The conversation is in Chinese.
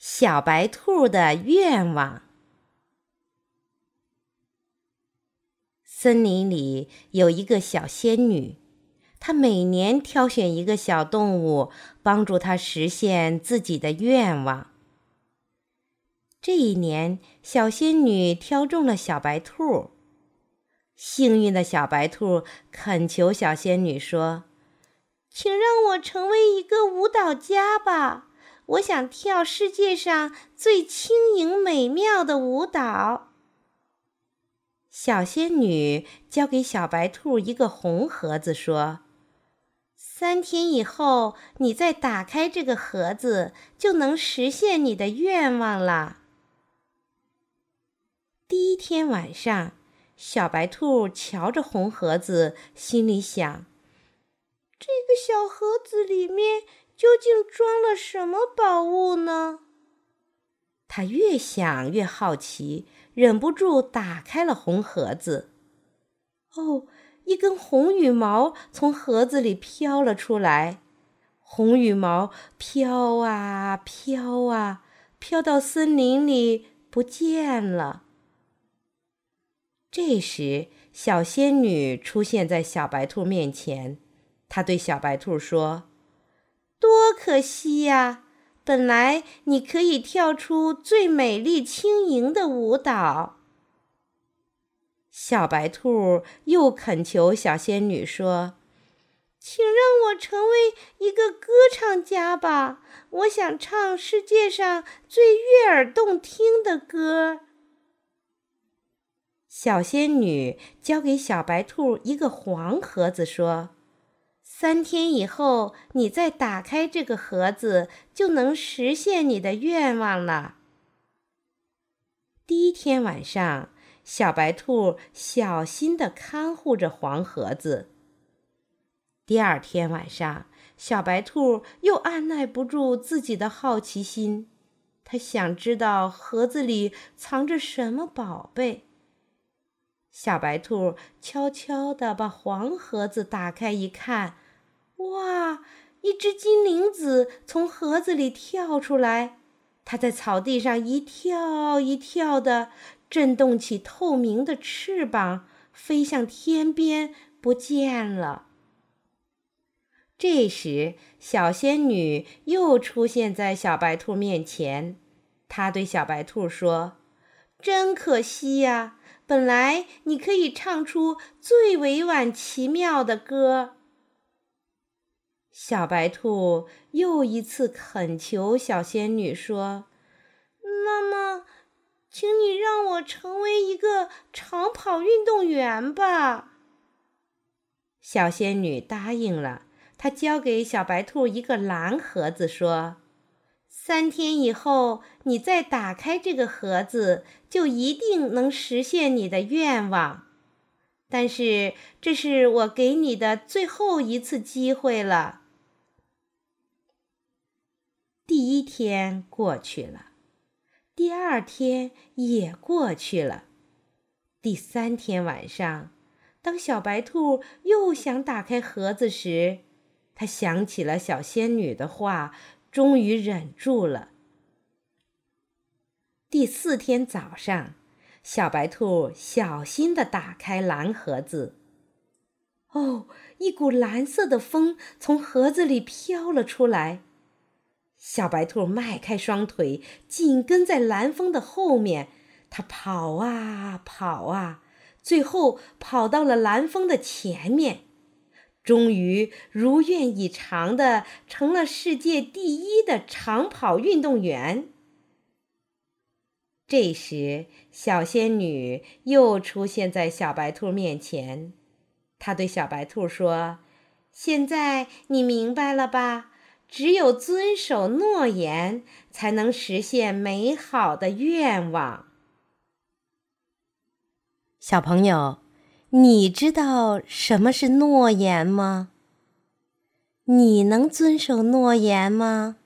小白兔的愿望。森林里有一个小仙女，她每年挑选一个小动物，帮助她实现自己的愿望。这一年，小仙女挑中了小白兔。幸运的小白兔恳求小仙女说：“请让我成为一个舞蹈家吧。”我想跳世界上最轻盈美妙的舞蹈。小仙女交给小白兔一个红盒子，说：“三天以后，你再打开这个盒子，就能实现你的愿望了。”第一天晚上，小白兔瞧着红盒子，心里想：“这个小盒子里面……”究竟装了什么宝物呢？他越想越好奇，忍不住打开了红盒子。哦，一根红羽毛从盒子里飘了出来，红羽毛飘啊飘啊，飘到森林里不见了。这时，小仙女出现在小白兔面前，她对小白兔说。多可惜呀！本来你可以跳出最美丽轻盈的舞蹈。小白兔又恳求小仙女说：“请让我成为一个歌唱家吧！我想唱世界上最悦耳动听的歌。”小仙女交给小白兔一个黄盒子，说。三天以后，你再打开这个盒子，就能实现你的愿望了。第一天晚上，小白兔小心地看护着黄盒子。第二天晚上，小白兔又按耐不住自己的好奇心，它想知道盒子里藏着什么宝贝。小白兔悄悄地把黄盒子打开一看。哇！一只金铃子从盒子里跳出来，它在草地上一跳一跳的，震动起透明的翅膀，飞向天边，不见了。这时，小仙女又出现在小白兔面前，她对小白兔说：“真可惜呀，本来你可以唱出最委婉奇妙的歌。”小白兔又一次恳求小仙女说：“那么，请你让我成为一个长跑运动员吧。”小仙女答应了。她交给小白兔一个蓝盒子，说：“三天以后，你再打开这个盒子，就一定能实现你的愿望。但是，这是我给你的最后一次机会了。”第一天过去了，第二天也过去了。第三天晚上，当小白兔又想打开盒子时，它想起了小仙女的话，终于忍住了。第四天早上，小白兔小心地打开蓝盒子。哦，一股蓝色的风从盒子里飘了出来。小白兔迈开双腿，紧跟在蓝风的后面。它跑啊跑啊，最后跑到了蓝风的前面，终于如愿以偿的成了世界第一的长跑运动员。这时，小仙女又出现在小白兔面前，她对小白兔说：“现在你明白了吧？”只有遵守诺言，才能实现美好的愿望。小朋友，你知道什么是诺言吗？你能遵守诺言吗？